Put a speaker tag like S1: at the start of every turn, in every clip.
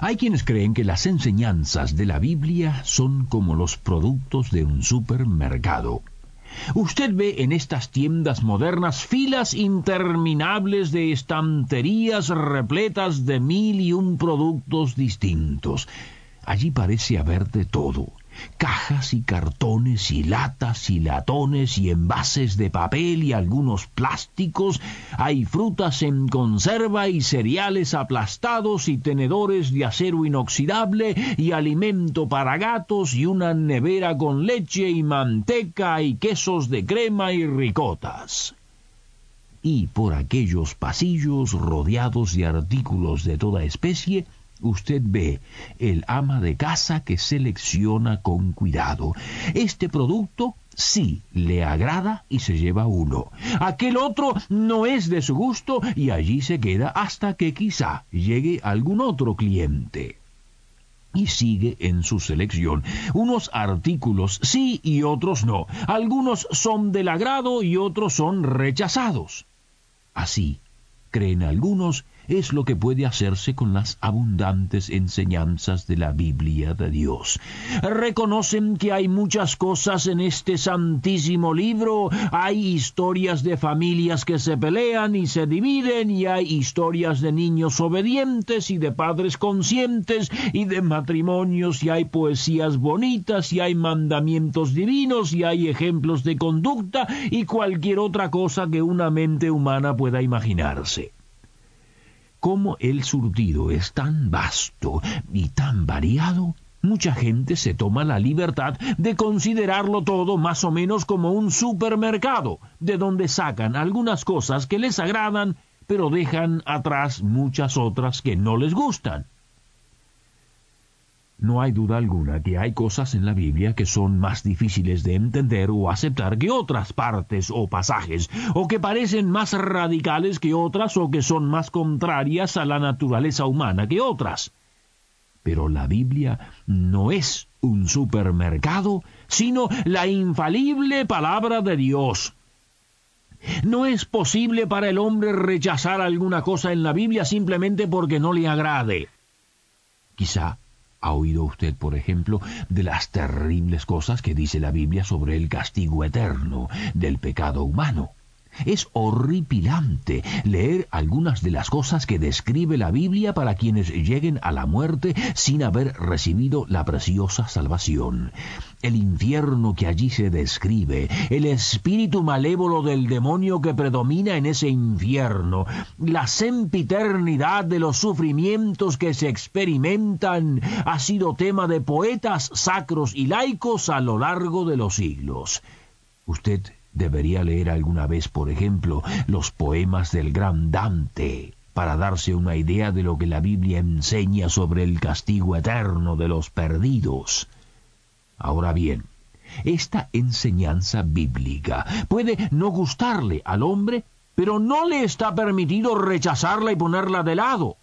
S1: Hay quienes creen que las enseñanzas de la Biblia son como los productos de un supermercado. Usted ve en estas tiendas modernas filas interminables de estanterías repletas de mil y un productos distintos. Allí parece haber de todo cajas y cartones y latas y latones y envases de papel y algunos plásticos, hay frutas en conserva y cereales aplastados y tenedores de acero inoxidable y alimento para gatos y una nevera con leche y manteca y quesos de crema y ricotas. Y por aquellos pasillos rodeados de artículos de toda especie, usted ve el ama de casa que selecciona con cuidado. Este producto sí le agrada y se lleva uno. Aquel otro no es de su gusto y allí se queda hasta que quizá llegue algún otro cliente. Y sigue en su selección. Unos artículos sí y otros no. Algunos son del agrado y otros son rechazados. Así, creen algunos, es lo que puede hacerse con las abundantes enseñanzas de la Biblia de Dios. Reconocen que hay muchas cosas en este santísimo libro, hay historias de familias que se pelean y se dividen, y hay historias de niños obedientes y de padres conscientes, y de matrimonios, y hay poesías bonitas, y hay mandamientos divinos, y hay ejemplos de conducta, y cualquier otra cosa que una mente humana pueda imaginarse como el surtido es tan vasto y tan variado, mucha gente se toma la libertad de considerarlo todo más o menos como un supermercado, de donde sacan algunas cosas que les agradan, pero dejan atrás muchas otras que no les gustan. No hay duda alguna que hay cosas en la Biblia que son más difíciles de entender o aceptar que otras partes o pasajes, o que parecen más radicales que otras o que son más contrarias a la naturaleza humana que otras. Pero la Biblia no es un supermercado, sino la infalible palabra de Dios. No es posible para el hombre rechazar alguna cosa en la Biblia simplemente porque no le agrade. Quizá ¿Ha oído usted, por ejemplo, de las terribles cosas que dice la Biblia sobre el castigo eterno del pecado humano? Es horripilante leer algunas de las cosas que describe la Biblia para quienes lleguen a la muerte sin haber recibido la preciosa salvación. El infierno que allí se describe, el espíritu malévolo del demonio que predomina en ese infierno, la sempiternidad de los sufrimientos que se experimentan, ha sido tema de poetas sacros y laicos a lo largo de los siglos. Usted Debería leer alguna vez, por ejemplo, los poemas del gran Dante, para darse una idea de lo que la Biblia enseña sobre el castigo eterno de los perdidos. Ahora bien, esta enseñanza bíblica puede no gustarle al hombre, pero no le está permitido rechazarla y ponerla de lado.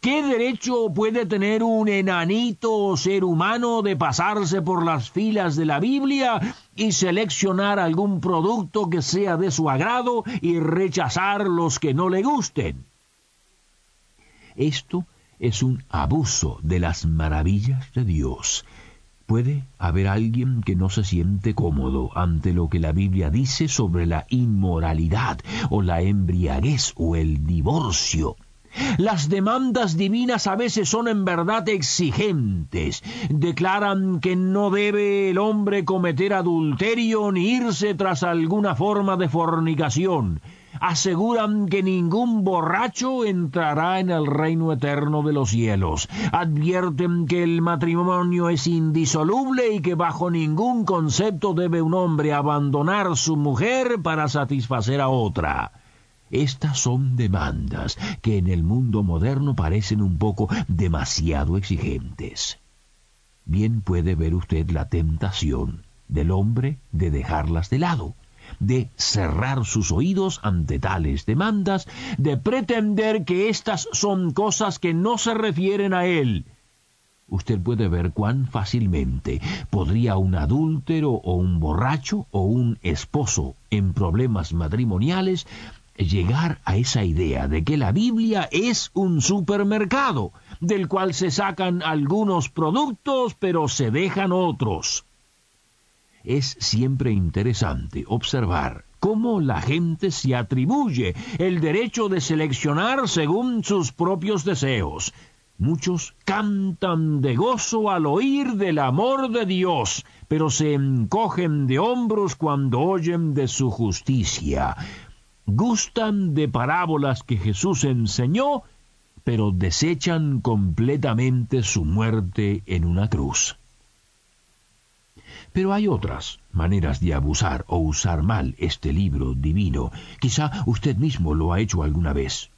S1: ¿Qué derecho puede tener un enanito ser humano de pasarse por las filas de la Biblia y seleccionar algún producto que sea de su agrado y rechazar los que no le gusten? Esto es un abuso de las maravillas de Dios. Puede haber alguien que no se siente cómodo ante lo que la Biblia dice sobre la inmoralidad o la embriaguez o el divorcio. Las demandas divinas a veces son en verdad exigentes. Declaran que no debe el hombre cometer adulterio ni irse tras alguna forma de fornicación. Aseguran que ningún borracho entrará en el reino eterno de los cielos. Advierten que el matrimonio es indisoluble y que bajo ningún concepto debe un hombre abandonar su mujer para satisfacer a otra. Estas son demandas que en el mundo moderno parecen un poco demasiado exigentes. Bien puede ver usted la tentación del hombre de dejarlas de lado, de cerrar sus oídos ante tales demandas, de pretender que estas son cosas que no se refieren a él. Usted puede ver cuán fácilmente podría un adúltero o un borracho o un esposo en problemas matrimoniales llegar a esa idea de que la Biblia es un supermercado, del cual se sacan algunos productos pero se dejan otros. Es siempre interesante observar cómo la gente se atribuye el derecho de seleccionar según sus propios deseos. Muchos cantan de gozo al oír del amor de Dios, pero se encogen de hombros cuando oyen de su justicia gustan de parábolas que Jesús enseñó, pero desechan completamente su muerte en una cruz. Pero hay otras maneras de abusar o usar mal este libro divino. Quizá usted mismo lo ha hecho alguna vez.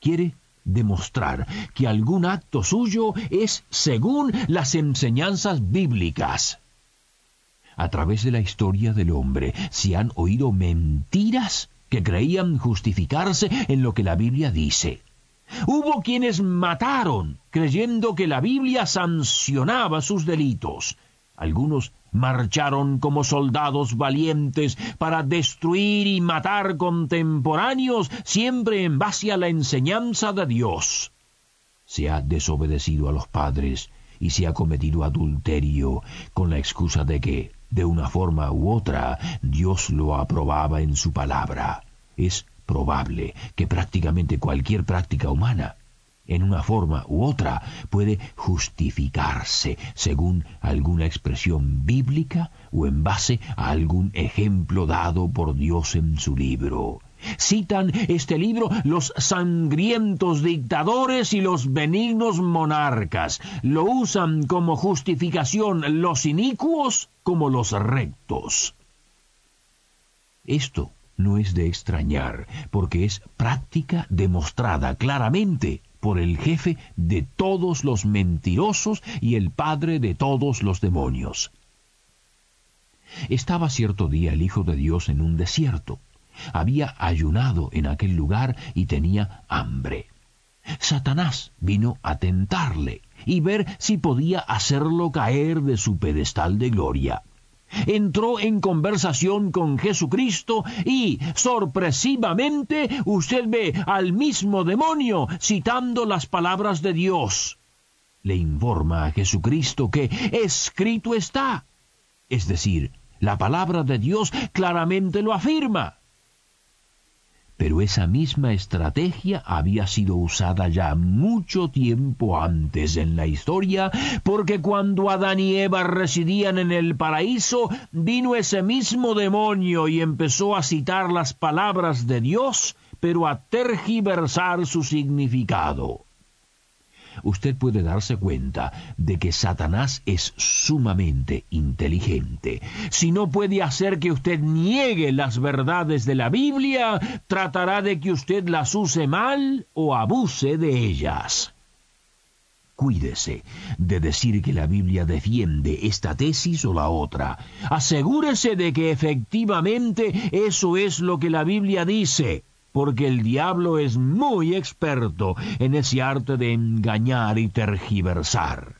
S1: ¿Quiere demostrar que algún acto suyo es según las enseñanzas bíblicas? A través de la historia del hombre se han oído mentiras que creían justificarse en lo que la Biblia dice. Hubo quienes mataron creyendo que la Biblia sancionaba sus delitos. Algunos marcharon como soldados valientes para destruir y matar contemporáneos siempre en base a la enseñanza de Dios. Se ha desobedecido a los padres y se ha cometido adulterio con la excusa de que de una forma u otra, Dios lo aprobaba en su palabra. Es probable que prácticamente cualquier práctica humana, en una forma u otra, puede justificarse según alguna expresión bíblica o en base a algún ejemplo dado por Dios en su libro. Citan este libro los sangrientos dictadores y los benignos monarcas. Lo usan como justificación los inicuos como los rectos. Esto no es de extrañar, porque es práctica demostrada claramente por el jefe de todos los mentirosos y el padre de todos los demonios. Estaba cierto día el Hijo de Dios en un desierto había ayunado en aquel lugar y tenía hambre. Satanás vino a tentarle y ver si podía hacerlo caer de su pedestal de gloria. Entró en conversación con Jesucristo y, sorpresivamente, usted ve al mismo demonio citando las palabras de Dios. Le informa a Jesucristo que escrito está. Es decir, la palabra de Dios claramente lo afirma. Pero esa misma estrategia había sido usada ya mucho tiempo antes en la historia, porque cuando Adán y Eva residían en el paraíso, vino ese mismo demonio y empezó a citar las palabras de Dios, pero a tergiversar su significado usted puede darse cuenta de que Satanás es sumamente inteligente. Si no puede hacer que usted niegue las verdades de la Biblia, tratará de que usted las use mal o abuse de ellas. Cuídese de decir que la Biblia defiende esta tesis o la otra. Asegúrese de que efectivamente eso es lo que la Biblia dice porque el diablo es muy experto en ese arte de engañar y tergiversar.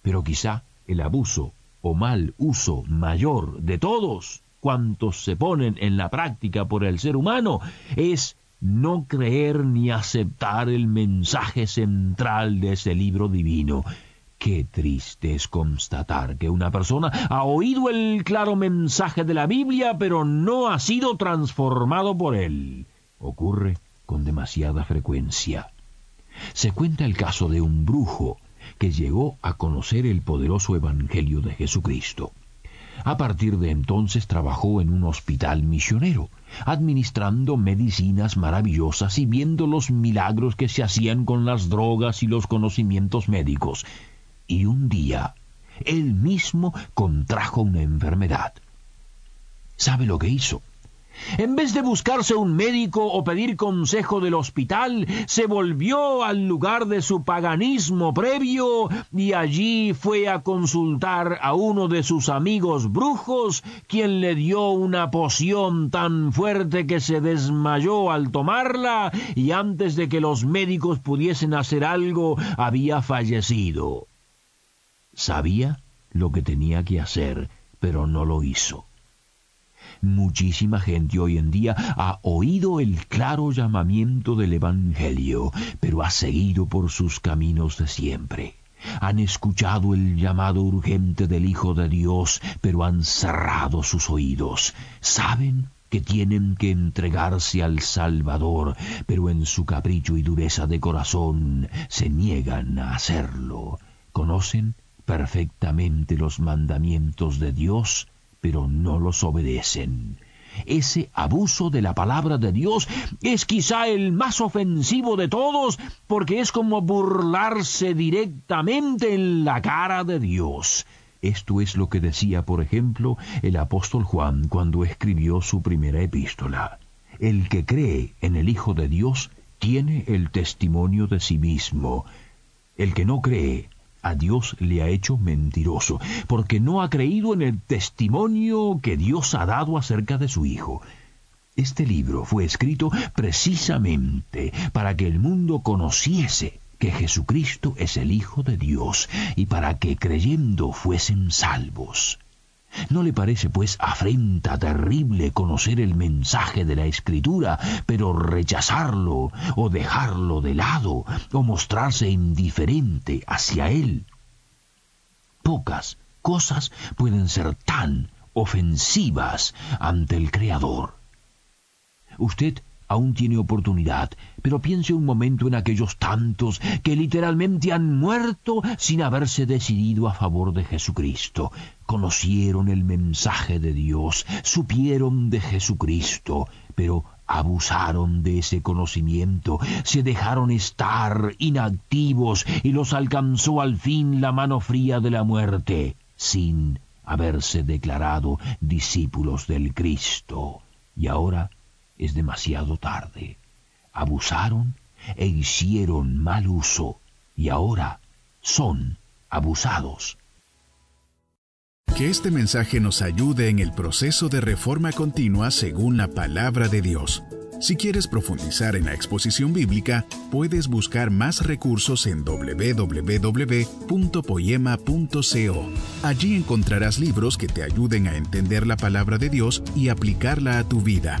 S1: Pero quizá el abuso o mal uso mayor de todos cuantos se ponen en la práctica por el ser humano es no creer ni aceptar el mensaje central de ese libro divino, Qué triste es constatar que una persona ha oído el claro mensaje de la Biblia, pero no ha sido transformado por él. Ocurre con demasiada frecuencia. Se cuenta el caso de un brujo que llegó a conocer el poderoso Evangelio de Jesucristo. A partir de entonces trabajó en un hospital misionero, administrando medicinas maravillosas y viendo los milagros que se hacían con las drogas y los conocimientos médicos y un día él mismo contrajo una enfermedad. ¿Sabe lo que hizo? En vez de buscarse un médico o pedir consejo del hospital, se volvió al lugar de su paganismo previo y allí fue a consultar a uno de sus amigos brujos, quien le dio una poción tan fuerte que se desmayó al tomarla y antes de que los médicos pudiesen hacer algo había fallecido. Sabía lo que tenía que hacer, pero no lo hizo. Muchísima gente hoy en día ha oído el claro llamamiento del Evangelio, pero ha seguido por sus caminos de siempre. Han escuchado el llamado urgente del Hijo de Dios, pero han cerrado sus oídos. Saben que tienen que entregarse al Salvador, pero en su capricho y dureza de corazón se niegan a hacerlo. Conocen perfectamente los mandamientos de Dios, pero no los obedecen. Ese abuso de la palabra de Dios es quizá el más ofensivo de todos porque es como burlarse directamente en la cara de Dios. Esto es lo que decía, por ejemplo, el apóstol Juan cuando escribió su primera epístola. El que cree en el Hijo de Dios tiene el testimonio de sí mismo. El que no cree a Dios le ha hecho mentiroso, porque no ha creído en el testimonio que Dios ha dado acerca de su Hijo. Este libro fue escrito precisamente para que el mundo conociese que Jesucristo es el Hijo de Dios y para que creyendo fuesen salvos. ¿No le parece, pues, afrenta terrible conocer el mensaje de la Escritura, pero rechazarlo o dejarlo de lado o mostrarse indiferente hacia él? Pocas cosas pueden ser tan ofensivas ante el Creador. Usted aún tiene oportunidad, pero piense un momento en aquellos tantos que literalmente han muerto sin haberse decidido a favor de Jesucristo. Conocieron el mensaje de Dios, supieron de Jesucristo, pero abusaron de ese conocimiento, se dejaron estar inactivos y los alcanzó al fin la mano fría de la muerte, sin haberse declarado discípulos del Cristo. Y ahora es demasiado tarde. Abusaron e hicieron mal uso y ahora son abusados.
S2: Que este mensaje nos ayude en el proceso de reforma continua según la palabra de Dios. Si quieres profundizar en la exposición bíblica, puedes buscar más recursos en www.poema.co. Allí encontrarás libros que te ayuden a entender la palabra de Dios y aplicarla a tu vida.